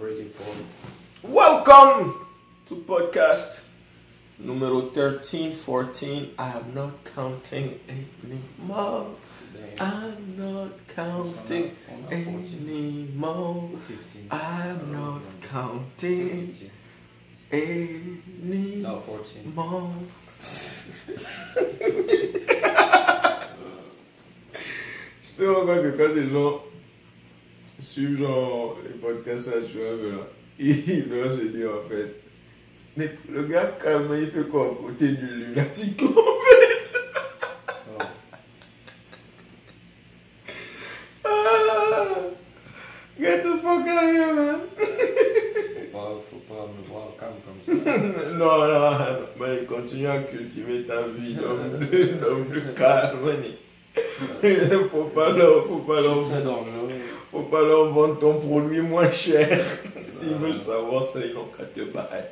ready for Welcome to podcast numero 13, 14. I am not counting anymore. I'm not counting on a 14, anymore. 15. I'm oh, not counting 15. anymore. No, 14. Je te rends compte que quand les gens suivent genre les podcasts à ben là, ils doivent se dire en fait, mais le gars calme, il fait quoi à côté du lunatique en fait? Oh, Ah, Get the fuck out of here, man faut pas, faut pas me voir calme comme ça. Non, non, non, mais continue à cultiver ta vie d'homme de, calme, man. Faut pas leur, faut pas leur, C'est très dangereux. Faut pas leur vendre ton produit moins cher. S'ils veulent savoir ça, ils n'ont qu'à te bailler.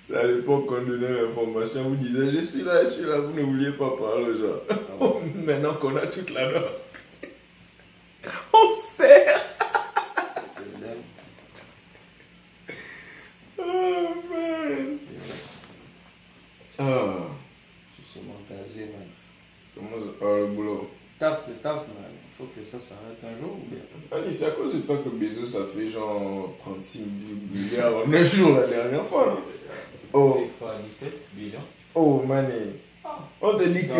C'est à l'époque qu'on donnait l'information, vous disiez je suis là, je suis là, vous ne vouliez pas parler gens. Ah Oh, maintenant qu'on a toute la note, on sert. C'est dingue. Oh man. Yeah. Ah, Je suis montasé, man. comment ça parle le boulot Taf, le taf, man. Faut que ça s'arrête un jour ou bien? Allez, c'est à cause de toi que Bezos ça fait genre 36 milliards en un jour la dernière fois. Oh. C'est quoi, 17 millions Oh mané. On te dit que,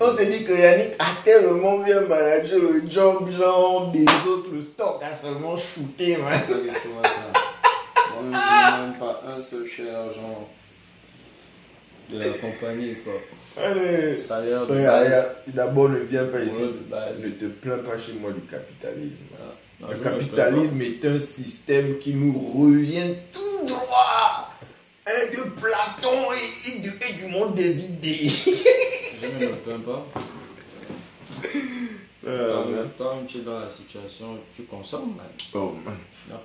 on te dit que Yannick a tellement bien managé le job, genre Bezos, le stock a seulement shooté, man. Moi-même, je n'ai même pas un seul cher, genre, de la compagnie, quoi. Allez. Salaire de base. D'abord, ne viens pas ici. Ne te plains pas chez moi du capitalisme. Non, Le capitalisme est un système qui nous revient tout droit hein, de Platon et, et du, et du monde des idées. Je ne me plains pas. Euh, Toi, tu es dans la situation, tu consommes, man. oh, man.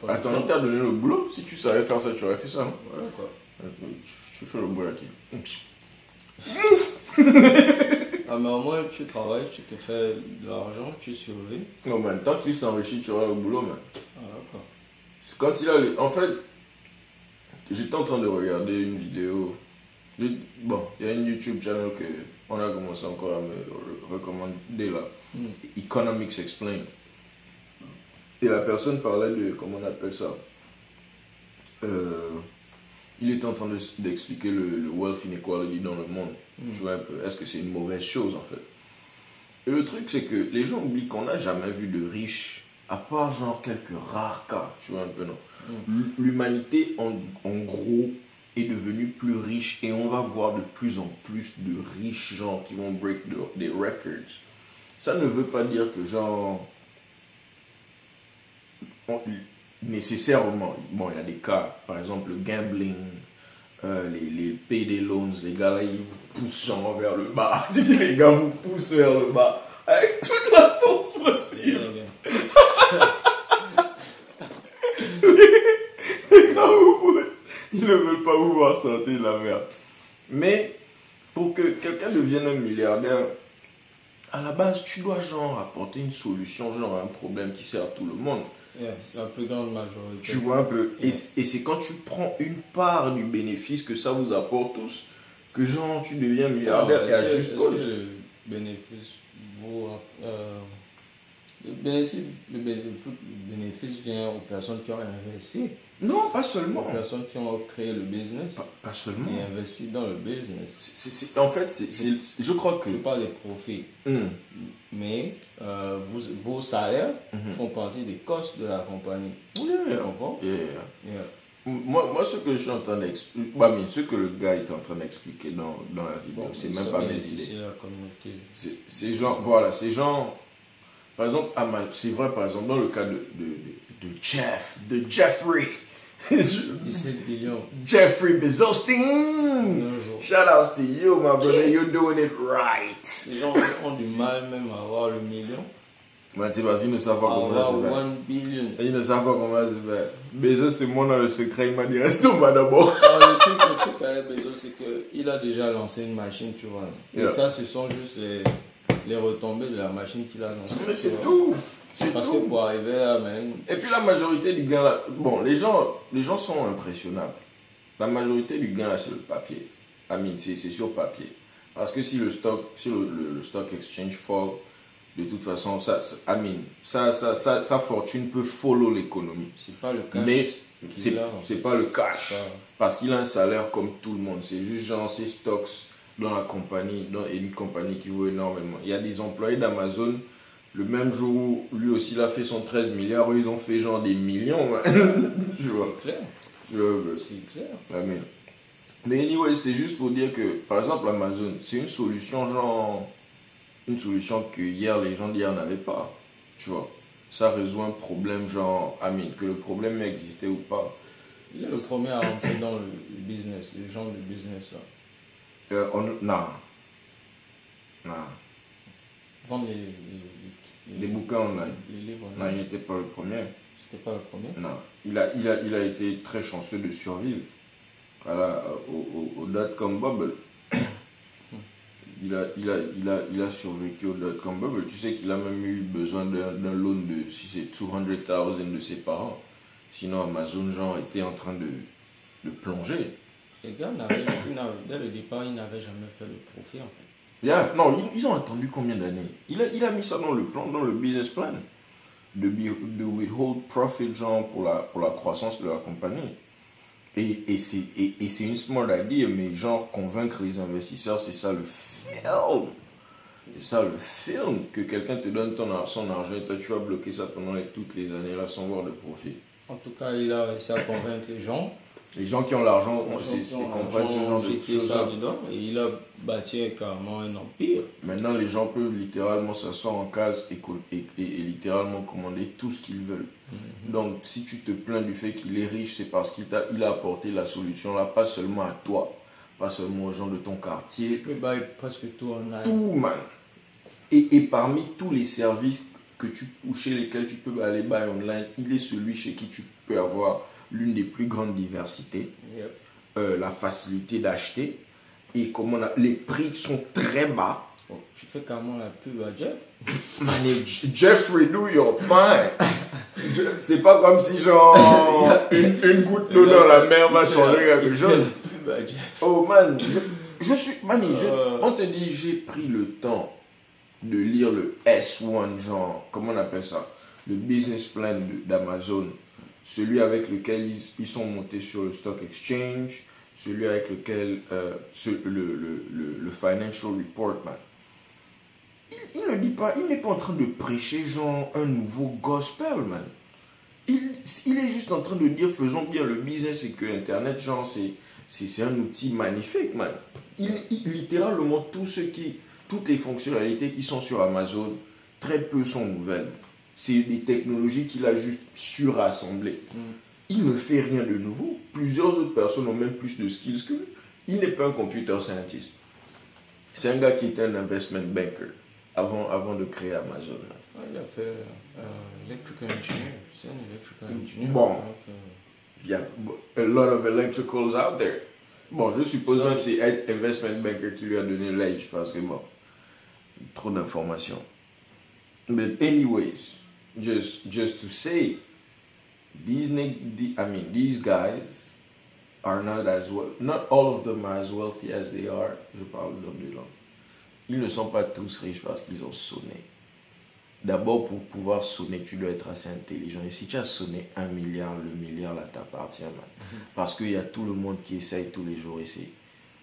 Attends, on t'a donné le boulot. Si tu savais faire ça, tu aurais fait ça, Voilà, quoi. Tu, tu fais le boulot qui Ah, mais au moins, tu travailles, tu te fais de l'argent, tu survis. Non, man, tant qu'il s'enrichit, tu auras le boulot, man. Ah, d'accord. C'est quand il a les... En fait, j'étais en train de regarder une vidéo. Je- Bon, il y a une YouTube channel que on a commencé encore à me re- recommander là. Mm. Economics Explained. Et la personne parlait de, comment on appelle ça Euh, Il était en train de- d'expliquer le, le wealth inequality dans le monde. Mm. Tu vois un peu, est-ce que c'est une mauvaise chose en fait? Et le truc, c'est que les gens oublient qu'on n'a jamais vu de riches, à part genre quelques rares cas, tu vois un peu, non? L- L'humanité, en, en gros, est devenue plus riche et on va voir de plus en plus de riches gens qui vont break the- des records. Ça ne veut pas dire que genre on- nécessairement, bon, il y a des cas, par exemple le gambling, euh, les, les payday loans, les gars là, ils vous poussent genre vers le bas. les gars vous poussent vers le bas avec toute la force possible. Les gars vous poussent. Ils ne veulent pas vous voir sortir de la merde. Mais pour que quelqu'un devienne un milliardaire, à la base, tu dois genre apporter une solution, genre un problème qui sert à tout le monde. Yeah, la plus grande majorité. Tu vois un peu. Et, et c'est quand tu prends une part du bénéfice que ça vous apporte tous, que genre tu deviens milliardaire Alors, et à juste que le bénéfice vaut, euh, le bénéfice, le bé- le bénéfice vient aux personnes qui ont investi, Non, pas aux seulement. personnes qui ont créé le business Pas, pas seulement. et investi dans le business. En fait, c'est- je crois que. Je parle des profits, Hum, mais euh, vos, vos salaires mhm. font partie des costs de la compagnie. Tu Yeah. comprends? Yeah. Yeah. Moi, moi, ce que je suis en train d'expliquer, bah, ce que le gars est en train d'expliquer dans, dans la vidéo, Bon, c'est même pas mes idées. c'est genre, voilà, c'est genre, par exemple, c'est vrai, par exemple, dans le cas de, de, Jeff, de Jeffrey, Je- 17 billions Jeffrey Bezos, shout out to you, my brother, you're doing it right. Les gens ont du mal même à avoir le million. Mais c'est parce qu'ils ne savent pas comment ça se fait. 1 billion. Ils ne savent pas comment ça se fait. Bezos, c'est moi dans le secret, il m'a dit, reste au bas d'abord. Le truc, le truc avec Bezos, c'est qu'il a déjà lancé une machine, tu vois. Et Yeah. ça, ce sont juste les, les retombées de la machine qu'il a lancée. Mais c'est tout. C'est Parce tout. que pour arriver là, même, Et puis la majorité du gain là, bon, les gens, les gens sont impressionnables. La majorité du gain là, c'est le papier. I mean, c'est sur papier. Parce que si le stock, si le, le- le stock exchange fall, de toute façon, ça, ça- I mean, ça, ça, ça, sa fortune peut follow l'économie. c'est pas le cash. Mais c'est pas le cash. Parce qu'il a un salaire comme tout le monde. C'est juste genre ses stocks dans la compagnie, dans une compagnie qui vaut énormément. Il y a des employés d'Amazon, le même jour où lui aussi il a fait son 13 milliards, ils ont fait genre des millions. ouais. Je vois. C'est clair. C'est clair. Ah, mais, mais anyway, c'est juste pour dire que, par exemple, Amazon, c'est une solution genre. Une solution que hier, les gens d'hier n'avaient pas. Tu vois. Ça résout un problème genre. Mean, que le problème existait ou pas. Il est le premier à rentrer dans le business, le genre de business là. Euh, on, non. Non. Vendre les, les, les, Des bouquins online. les. Non, il n'était pas le premier. C'était pas le premier? Non. Il a, il a, il a été très chanceux de survivre au, au, au dot-com bubble. Il a, il, a, il, a, il a survécu au dot-com bubble. Tu sais qu'il a même eu besoin d'un loan de, si c'est 200,000 de ses parents. Sinon, Amazon, genre, était en train de, de plonger. Les gars, dès le départ, ils n'avaient jamais fait le profit en fait. Yeah, non, ils, ils ont attendu combien d'années? Il a, il a mis ça dans le plan, dans le business plan. De, de withhold profit, genre, pour la, pour la croissance de la compagnie. Et, et c'est et, et c'est une smart idea, mais genre, convaincre les investisseurs, c'est ça le film. C'est ça le film. Que quelqu'un te donne ton, son argent et toi, tu vas bloquer ça pendant les- toutes les années là sans voir de profit. En tout cas, il a réussi à convaincre les gens. Les gens qui ont l'argent, comprennent ce genre de choses. et il a bâti carrément un empire. Maintenant, les gens peuvent littéralement s'asseoir en case et, littéralement commander tout ce qu'ils veulent. Donc, si tu te plains du fait qu'il est riche, c'est parce qu'il t'a, il a apporté la solution là, pas seulement à toi, pas seulement aux gens de ton quartier, presque tout en ligne. tout, man. Et, et parmi tous les services que tu, ou chez lesquels tu peux aller buy online, il est celui chez qui tu peux avoir l'une des plus grandes diversités Yep. euh, la facilité d'acheter et comment on a- les prix sont très bas. Oh, tu fais carrément la pub à Jeff? Man, et J- Jeffrey, do your. Je- C'est pas comme si genre une, une goutte d'eau dans la mer va changer quelque chose. la pub à Jeff. Oh man, je, je suis. Je- Euh. on te dit, j'ai pris le temps de lire le S1, genre, comment on appelle ça? Le business plan d'Amazon. Celui avec lequel ils, ils sont montés sur le stock exchange. Celui avec lequel. euh, le, financial report, man. Il, ne dit pas, il n'est pas en train de prêcher, un nouveau gospel, man. Il, est juste en train de dire faisons bien le business et que Internet, genre, c'est, un outil magnifique, man. Littéralement, tout ce qui, toutes les fonctionnalités qui sont sur Amazon, très peu sont nouvelles. C'est des technologies qu'il a juste surassemblées. Mm. Il ne fait rien de nouveau. Plusieurs autres personnes ont même plus de skills que lui. Il n'est pas un computer scientist. C'est un gars qui était un investment banker avant, avant de créer Amazon. Ah, il a fait euh, electrical engineer. C'est un electrical engineer. Bon. Euh, Il y a a lot of electricals out there. Bon, je suppose Ça- même que c'est être investment banker qui lui a donné l'âge parce que bon, trop d'informations. But anyways, just just to say, these I mean these guys are not as well. Not all of them are as wealthy as they are. Je parle d'hommes de langue. Ils ne sont pas tous riches parce qu'ils ont sonné. D'abord, pour pouvoir sonner, tu dois être assez intelligent. Et si tu as sonné un milliard, le milliard là t'appartient, man. Parce qu'il y a tout le monde qui essaye tous les jours ici.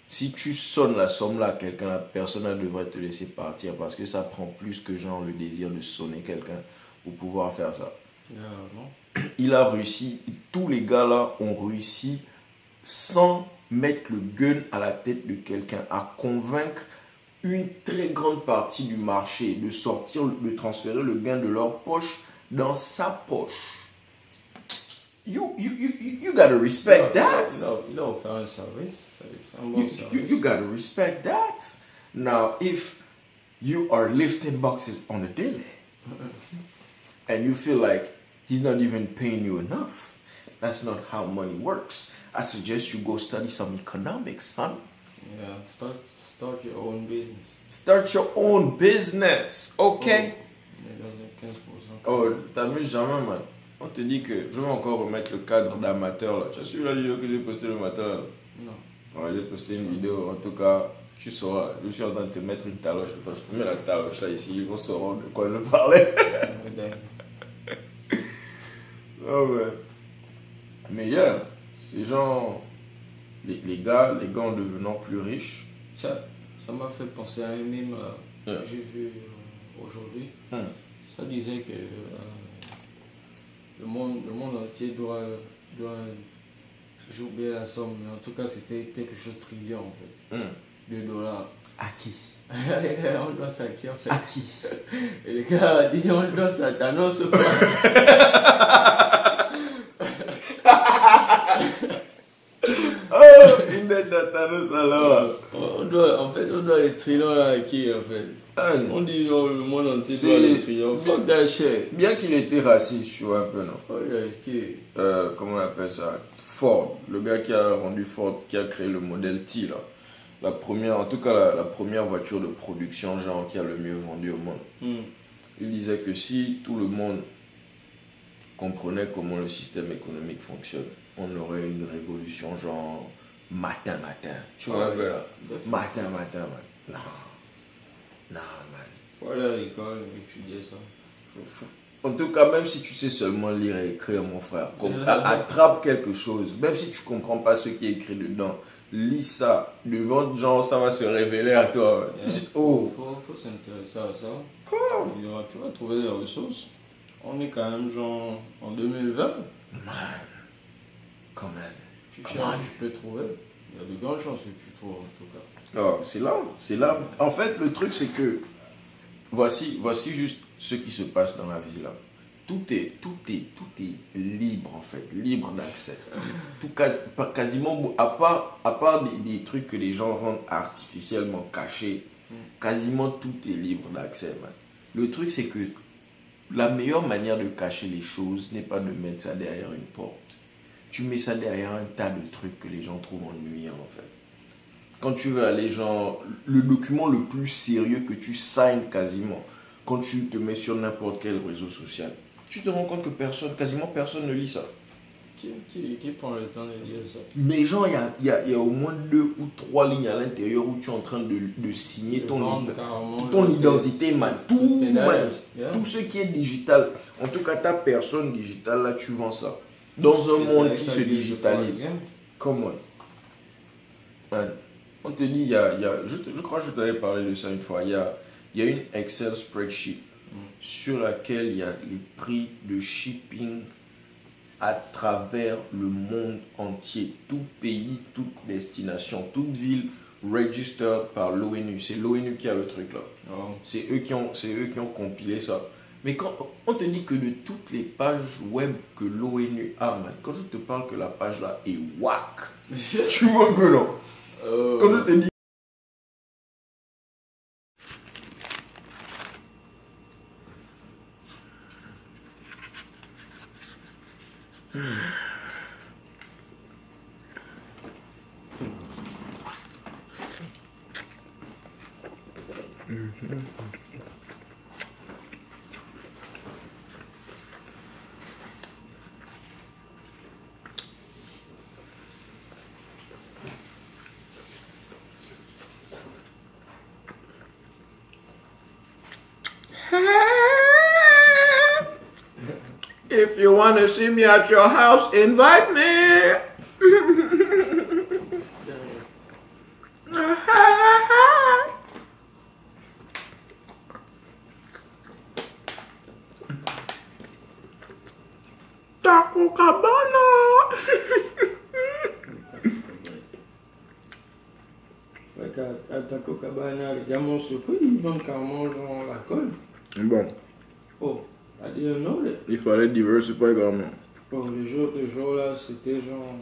Si tu sonnes la somme là à quelqu'un, la personne elle devrait te laisser partir parce que ça prend plus que genre le désir de sonner quelqu'un pour pouvoir faire ça. Il a réussi, tous les gars là ont réussi sans mettre le gun à la tête de quelqu'un, à convaincre une très grande partie du marché de sortir, de transférer le gain de leur poche dans sa poche. You, you, you, you- gotta respect that. Il a, offert un service. You, you gotta respect that. Now, if you are lifting boxes on a daily and you feel like he's not even paying you enough, that's not how money works. I suggest you go study some economics, son. Yeah, start, start your own business. Start your own business, dans un 15%. Oh, t'amuses jamais, man. On te dit que je vais encore remettre le cadre d'amateur là. Tu as suivi la vidéo que j'ai postée le matin? Là Non. Ouais, j'ai posté une vidéo, en tout cas, tu sauras. Je suis en train de te mettre une taloche. Je te mets la taloche là ici, ils vont savoir de quoi je parlais. Oh, ouais. Mais hier, ces gens, les, les gars, les gars en devenant plus riches, Ça ça m'a fait penser à un mime euh, que j'ai vu euh, aujourd'hui. Hum. Ça disait que euh, le, monde, le monde entier doit, doit. J'ai oublié la somme, mais en tout cas, c'était quelque chose de trillion en fait. hum. 2 dollars. à qui? On doit ça à qui en fait? À qui? Et le gars a dit on doit ça à Thanos ou quoi Oh, dette à Thanos alors on doit, En fait, on doit les trillions là à qui en fait? Hum. On dit non, le monde entier doit les trillions. Fuck that shit. Bien qu'il était raciste, tu vois un peu, non? Oh, qui euh, comment on appelle ça? Ford, le gars qui a rendu Ford, qui a créé le modèle T là. La première, en tout cas la, la première voiture de production genre qui a le mieux vendu au monde. Hmm. Il disait que si tout le monde comprenait comment le système économique fonctionne, on aurait une révolution genre matin matin. Tu vois Ah, un peu là ouais. Matin matin man. Non. Non man. Faut aller à l'école étudier ça. Faut- faut- En tout cas, même si tu sais seulement lire et écrire, mon frère, attrape quelque chose. Même si tu comprends pas ce qui est écrit dedans, lis ça. Devant genre, ça va se révéler à toi. Yeah. Oh, Faut, faut s'intéresser à ça. Il aura- tu vas trouver des ressources. On est quand même genre en 2020. man. Quand même. Tu cherches, tu peux trouver. Il y a de grandes chances que tu trouves en tout cas. Oh, c'est là, c'est là. En fait, le truc, c'est que voici, voici juste ce qui se passe dans la vie là. Tout est, tout est, tout est libre en fait, libre d'accès. Tout quasiment, à part, à part des, des trucs que les gens rendent artificiellement cachés, quasiment tout est libre d'accès. Le truc, c'est que la meilleure manière de cacher les choses n'est pas de mettre ça derrière une porte. Tu mets ça derrière un tas de trucs que les gens trouvent ennuyants en fait. Quand tu veux aller genre le document le plus sérieux que tu signes quasiment quand tu te mets sur n'importe quel réseau social tu te rends compte que personne quasiment personne ne lit ça. Qui, qui, qui prend le temps de lire ça? Mais genre il y a, y a- il y a au moins deux ou trois lignes à l'intérieur où tu es en train de, de signer De ton, vendre ton identité man. Tout, man. Yeah. tout ce qui est digital. En tout cas ta personne digitale là tu vends ça dans un monde qui se digitalise Comment Man, On te dit, il y a, il y a- je, te- je crois que je t'avais parlé de ça une fois. Il y a, il y a une Excel spreadsheet Mm. sur laquelle il y a les prix de shipping à travers le monde entier. Tout pays, toute destination, toute ville registered par l'ONU. C'est l'ONU qui a le truc là. Oh. C'est eux, qui ont- c'est eux qui ont compilé ça. Mais quand on te dit que de toutes les pages web que l'ONU a, man, quand je te parle que la page là est whack, tu vois peu non Oh. Quand je te dis. If you want to see me at your house, invite me. Taco Cabana. Qu'à- à Taco Cabana, les surpris, ils vendent carrément genre la colle. Bon, Oh, I didn't know that. Il fallait diversifier quand même. Oh, le jour, le jour là, c'était genre.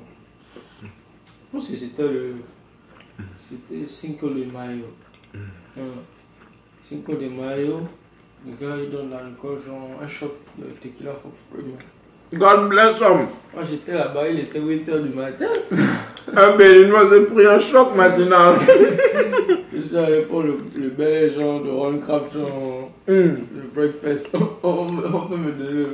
Je pense que c'était le. C'était Cinco de Mayo. Euh, Cinco de Mayo, le gars il donne l'alcool, genre un shot de tequila for free, man. God bless him. Moi j'étais là-bas, il était 8h du matin. Un Béninois s'est pris un choc matinal. Je suis allé pour le, le bel genre de Ron Crab, genre Le breakfast. On, on- on peut me donner le,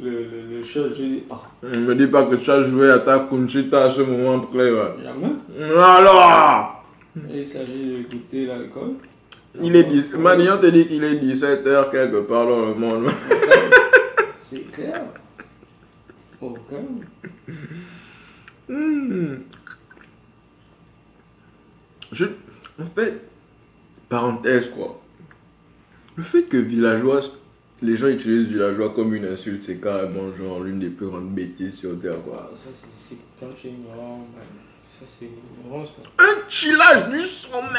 le, le, le shot. Je dis, ah, Ne me dis pas que tu as joué à ta Conchita à ce moment clé. ouais. jamais. Alors il s'agit de goûter l'alcool. Il est 10... Manion te dit qu'il est 17h quelque part dans le monde. C'est clair. Calme. Hmm. Je... En fait, parenthèse quoi. Le fait que villageois, les gens utilisent villageois comme une insulte, c'est carrément genre l'une des plus grandes bêtises sur Terre quoi. Ça, c'est quand tu es ignorant. Ça, c'est ignorant, ça. Un chillage du sommet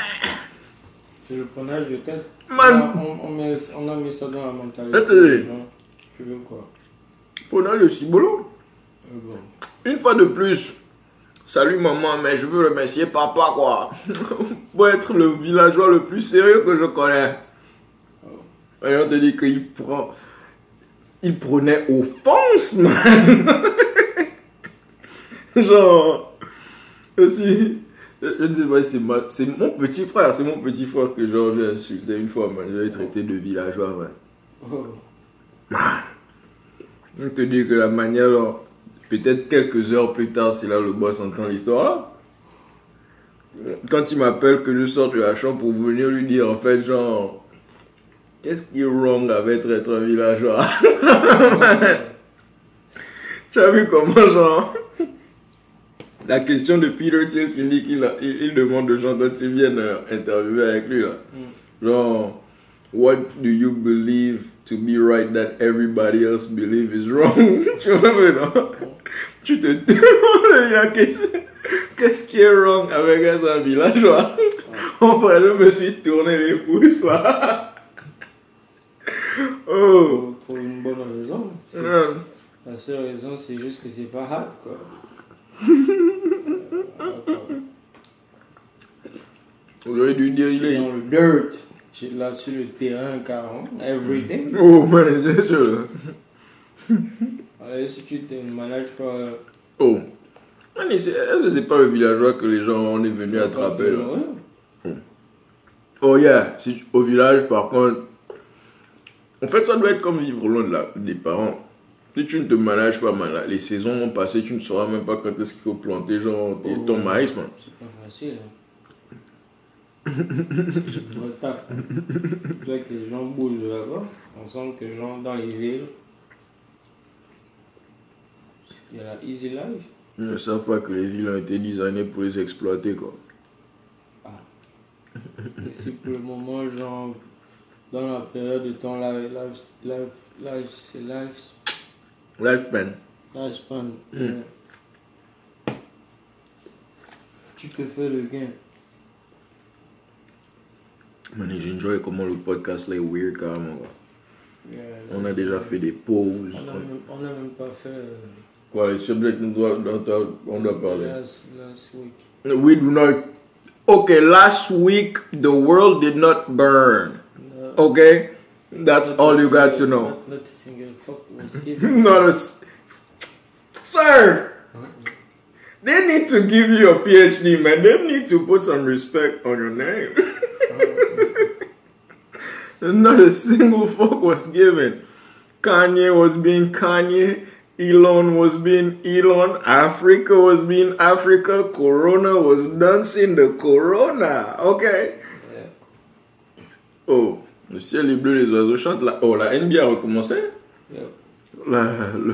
C'est le prenage de tête. Man. On, on, met, on a mis ça dans la mentalité. Attendez. Tu veux quoi? Prenons le cibolo. Euh, bon. Une fois de plus, salut maman, mais je veux remercier papa quoi. Pour être le villageois le plus sérieux que je connais. Et on te dit qu'il prend. Il prenait offense, man. Genre. Je suis. Je je ne sais pas si c'est ma- c'est mon petit frère, c'est mon petit frère que genre j'ai insulté une fois, man. Je l'ai traité de villageois, man. Oh. On te dit que la manière, peut-être quelques heures plus tard, c'est là le boss entend l'histoire. Quand il m'appelle que je sors de la chambre pour venir lui dire, en fait, genre, qu'est-ce qui est wrong avec être un villageois? Tu as vu comment, genre, la question de Peter dit qu'il il, il demande aux gens quand ils viennent euh, interviewer avec lui, là, genre, what do you believe to be right that everybody else believe is wrong? Tu vois, mais non. Tu te demandes la question, qu'est-ce qui est wrong avec être un villageois? En vrai, je me suis tourné les pouces, là. Oh Pour, pour une bonne raison. C'est- Ouais. La seule raison, c'est juste que c'est pas hard, quoi. Euh, quoi. J'aurais dû dire, il Tu es est... dans le dirt. Tu es là sur le terrain, carrément, every day. Oh, man, bien sûr. Alors, si tu te manages pas. euh, Oh. C'est- Est-ce que c'est pas le villageois que les gens on est venus attraper, là? Oh yeah, si tu- au village par contre, en fait ça doit être comme vivre loin de la- des parents. Si tu ne te manages pas mal, les saisons vont passer, tu ne sauras même pas quand est-ce qu'il faut planter genre tes- ton Oh. maïs, man. C'est pas facile. Hein. c'est taf. hein. Tu vois que les gens bougent là-bas. On sent que les gens dans les villes. Il y a la easy life. Ils ne savent pas que les villes ont été designées pour les exploiter, quoi. Et si pour le moment, genre, dans la période de temps, life, life, life, c'est life, Lifespan. lifespan. euh, Tu te fais le gain. Man, j'enjoy comment le podcast là est weird, carrément. quoi. On a déjà fait des pauses. On n'a même, pas fait. euh, Quoi, les subjets dont dont on doit parler. last, last week. We do not. Okay, last week the world did not burn. Okay? That's not all you got to know. Not, not a single fuck was given. Not a. s- Sir! They need to give you a PhD, man. They need to put some respect on your name. Not a single fuck was given. Kanye was being Kanye. Elon was being Elon. Africa was being Africa. Corona was dancing the Corona. Okay? Yeah. Oh, le ciel est bleu, les oiseaux chantent. La... Oh, la NBA a recommencé. La- le,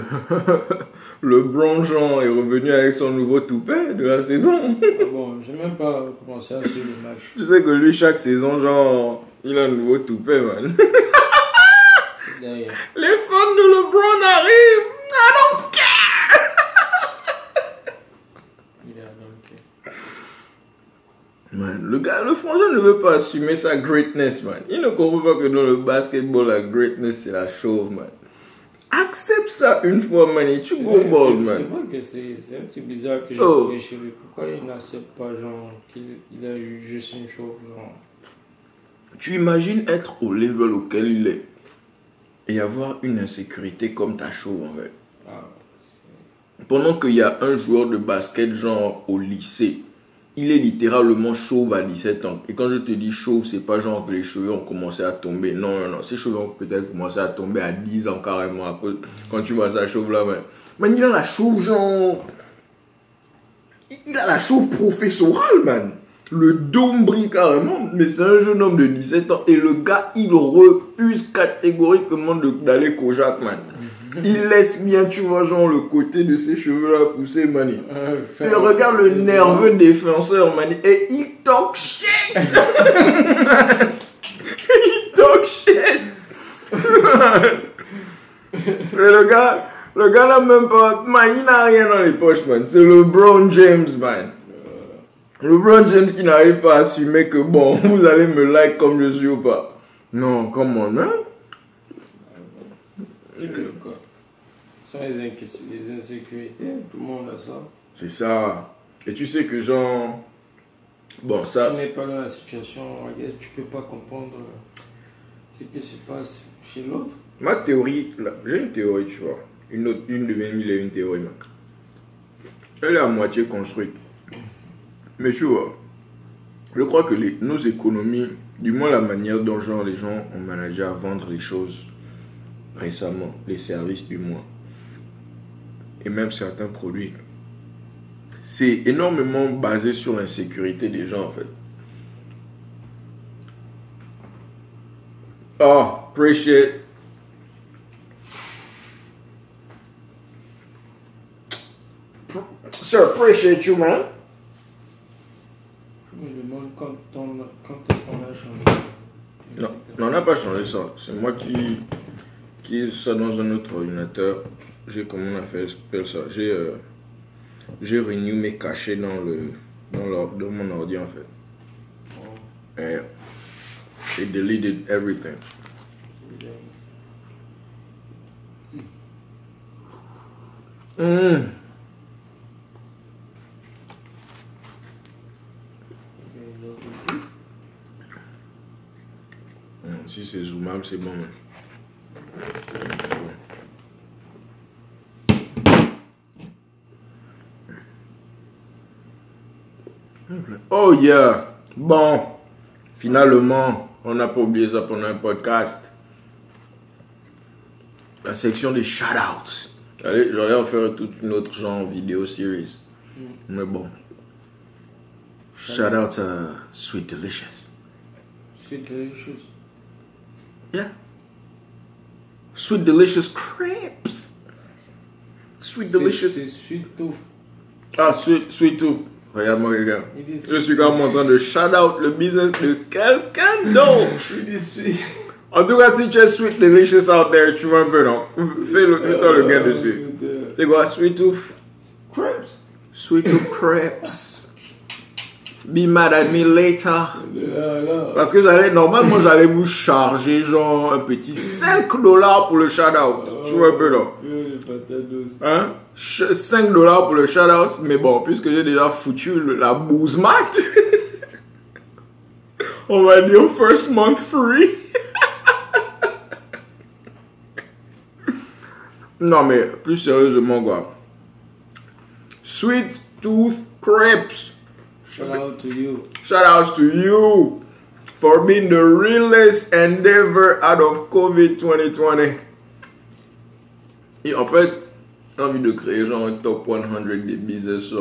le Jean est revenu avec son nouveau toupet de la saison. Ah bon, j'ai même pas commencé à suivre le match. Tu sais que lui, chaque saison, genre, il a un nouveau toupet, man. Les fans de LeBron arrivent. I don't care. Il est à Dunkerque. Man, le gars, le frangin ne veut pas assumer sa greatness, man. Il ne comprend pas que dans le basketball, la greatness, c'est la chauve, man. Accepte ça une fois, man, et tu go ball, man. C'est vrai que c'est un petit bizarre que j'ai Oh. chez lui. Pourquoi il n'accepte pas, genre, qu'il il a juste une chose, genre? Tu imagines être au level auquel il est et avoir une insécurité comme ta chauve, en fait. Ah, Pendant qu'il y a un joueur de basket, genre au lycée, il est littéralement chauve à 17 ans. Et quand je te dis chauve, c'est pas genre que les cheveux ont commencé à tomber. Non, non, non. Ces cheveux ont peut-être commencé à tomber à 10 ans carrément. Quand tu vois ça chauve là, man. il a la chauve genre. Il a la chauve professorale, man. Le dôme carrément, mais c'est un jeune homme de 17 ans. Et le gars, il refuse catégoriquement d'aller Kojak, man. Il laisse bien, tu vois, genre le côté de ses cheveux là pousser, mani. il regarde le nerveux défenseur, mani, et il talk shit. il talk shit. le gars, le gars n'a même pas, man, il n'a rien dans les poches, man. C'est le Brown James, man. Le Brown James qui n'arrive pas à assumer que bon, vous allez me like comme je suis ou pas. Non, comment, man. Les, insécurités, tout le monde a ça. C'est ça. Et tu sais que genre. Bon, si ça. tu n'es pas dans la situation, tu peux pas comprendre ce qui se passe chez l'autre. Ma théorie, j'ai une théorie, tu vois. Une, autre, une de mes mille est une théorie, Elle est à moitié construite. Mais tu vois, je crois que les, nos économies, du moins la manière dont genre, les gens ont managé à vendre les choses récemment, les services du moins, et même certains produits, c'est énormément basé sur l'insécurité des gens en fait. Oh, appreciate. Sir, appreciate you, man. Je me demande quand, on, quand on a changé? Non, on n'a pas changé ça. C'est moi qui, qui ça dans un autre ordinateur j'ai comment on a fait ça. J'ai euh, j'ai renew mes cachets dans le dans, dans mon ordi en fait. Et it deleted everything. Mm. Si c'est zoomable, c'est bon. Oh yeah! Bon, finalement, on n'a pas oublié ça pendant un podcast. La section des shout-outs. Allez, j'aurais en faire toute une autre genre vidéo series. Mm. Mais bon. Shout out à Sweet Delicious. Sweet Delicious. Yeah. Sweet Delicious Crepes. Sweet Delicious. C'est Sweet Tooth. Ah, Sweet, sweet Tooth. Regarde-moi, regarde. Je suis quand même en train de shout out le business de quelqu'un d'autre. en tout cas, si tu es Sweet Delicious out there, tu vois un peu, non? Fais le truc dans le gars dessus. C'est quoi? Sweet Tooth? Crepes? Sweet Tooth Crepes. Be mad at me later. Parce que j'allais, normalement, j'allais vous charger genre un petit 5 dollars pour le shout-out. tu vois un peu, non? Hein? 5 dollars pour le shout-out. Mais bon, puisque j'ai déjà foutu la bouse mat, on va dire first month free. non, mais plus sérieusement, quoi. Sweet Tooth Crepes. Shout out to you. Shout out to you for being the realest endeavor out of COVID 2020. Et en fait, j'ai envie de créer genre un top 100 des business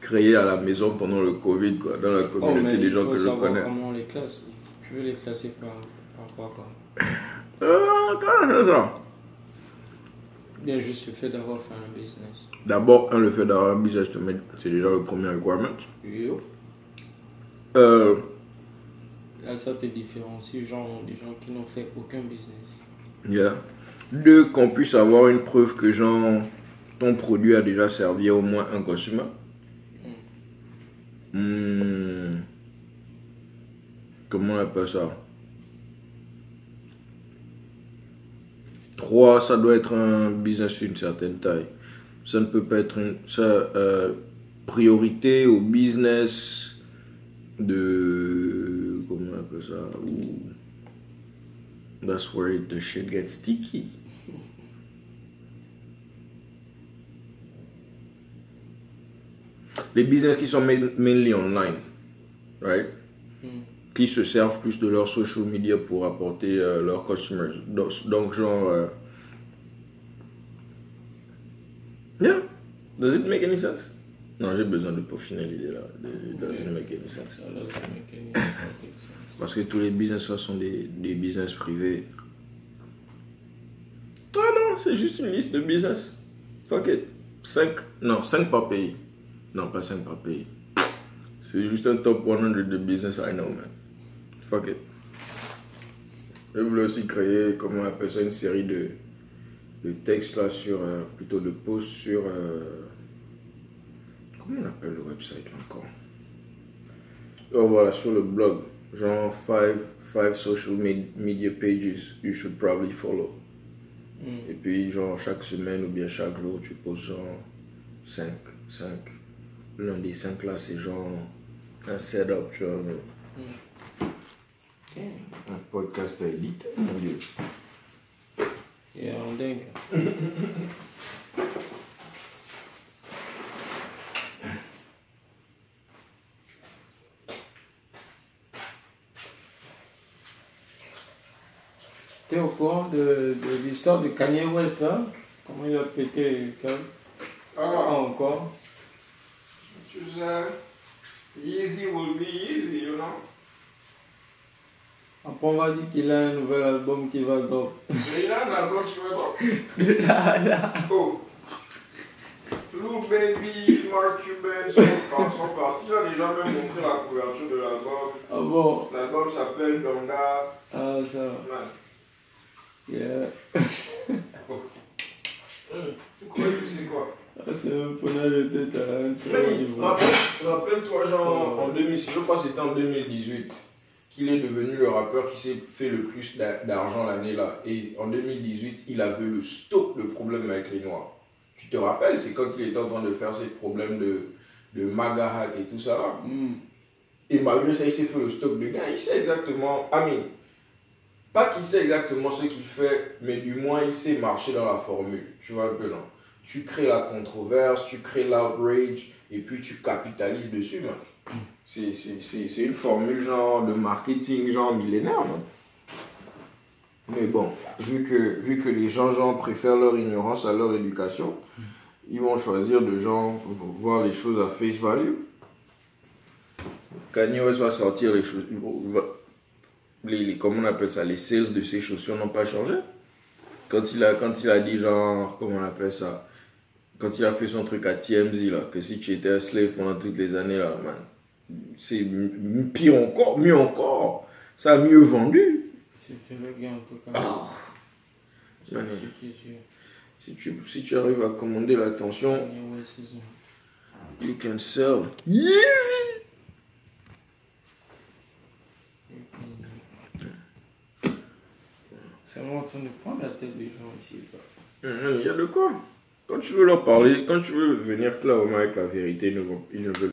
créés à la maison pendant le Covid, quoi, dans la oh, communauté des gens que je connais. comment on les classe. Tu veux les classer par, par quoi, quoi? Euh, comment c'est ça? Bien juste le fait d'avoir fait un business. D'abord, le fait d'avoir un business, c'est déjà le premier requirement. Oui. Euh, Là, ça te différencie genre, des gens qui n'ont fait aucun business. Yeah. Deux, qu'on puisse avoir une preuve que genre, ton produit a déjà servi à au moins un consommateur. Hmm. Hmm. Comment on appelle ça? 3, ça doit être un business d'une certaine taille. Ça ne peut pas être une euh, priorité au business de. Comment on appelle ça ou, That's where the shit gets sticky. les business qui sont main- mainly online, right? Mm. Qui se servent plus de leur social media pour apporter euh, leurs customers. Donc, donc, genre. euh, Yeah. Does it make any sense? Non, j'ai besoin de peaufiner l'idée là. It doesn't make any sense. Parce que tous les business là sont des, des business privés. Ah non, c'est juste une liste de business. Fuck it. 5, non, 5 par pays. Non, pas 5 par pays. C'est juste un top 100 de business I know, man. Fuck it. Je voulais aussi créer, comment on appelle ça, une série de, de textes là sur, euh, plutôt de posts sur, euh, comment on appelle le website encore? Oh voilà, sur le blog. Genre 5 five social med- media pages you should probably follow. Mm. Et puis, genre, chaque semaine ou bien chaque jour, tu poses genre 5, 5. L'un des 5 là, c'est genre un setup, tu vois. Damn. Un podcast à éditer, mon dieu. Yeah, on dingue. T'es au courant de, de l'histoire de Kanye West là Comment il a pété le câble? Ah, encore. tu sais, easy will be easy, you know? Après on va dire qu'il a un nouvel album qui va drop. Mais il a un album qui va drop. là, là. Oh. Lou Baby, Mark Cuban sont, par- sont partis. Là, les gens même montré la couverture de l'album. Ah bon? L'album s'appelle Donda. Ah ça. Yeah. Tu crois que c'est quoi? Ah, c'est un preneur de tête à un très haut Mani, niveau. rappelle- Rappelle-toi, genre, en 2006, je crois que c'était en 2018, qu'il est devenu le rappeur qui s'est fait le plus d'a- d'argent l'année là. Et en 2018, il avait le stock de problèmes avec les Noirs. Tu te rappelles, c'est quand il était en train de faire ses problèmes de, de MAGA hat et tout ça là. Hmm. Et malgré ça, il s'est fait le stock de gains. Il sait exactement, I mean, pas qu'il sait exactement ce qu'il fait, mais du moins il sait marcher dans la formule. Tu vois un peu, non? Tu crées la controverse, tu crées l'outrage, et puis tu capitalises dessus. C'est- une formule genre de marketing, genre millénaire, Mais bon, vu que, vu que les gens genre, préfèrent leur ignorance à leur éducation, ils vont choisir de genre voir les choses à face value. Kanye West va sortir les choses. Les- comment on appelle ça Les sales de ses chaussures n'ont pas changé? Quand il, a, quand il a dit, genre, comment on appelle ça Quand il a fait son truc à TMZ, là, que si tu étais un slave pendant toutes les années, là, man, c'est pire encore, mieux encore. Ça a mieux vendu. C'est fait le gain en tout cas. Ah. Sûr. si, tu, si tu arrives à commander l'attention, you can sell. Easy C'est vraiment en train de prendre la tête des gens ici. Il y a de quoi. Quand tu veux leur parler, quand tu veux venir clairement avec la vérité, ils ne, vont, ils ne veulent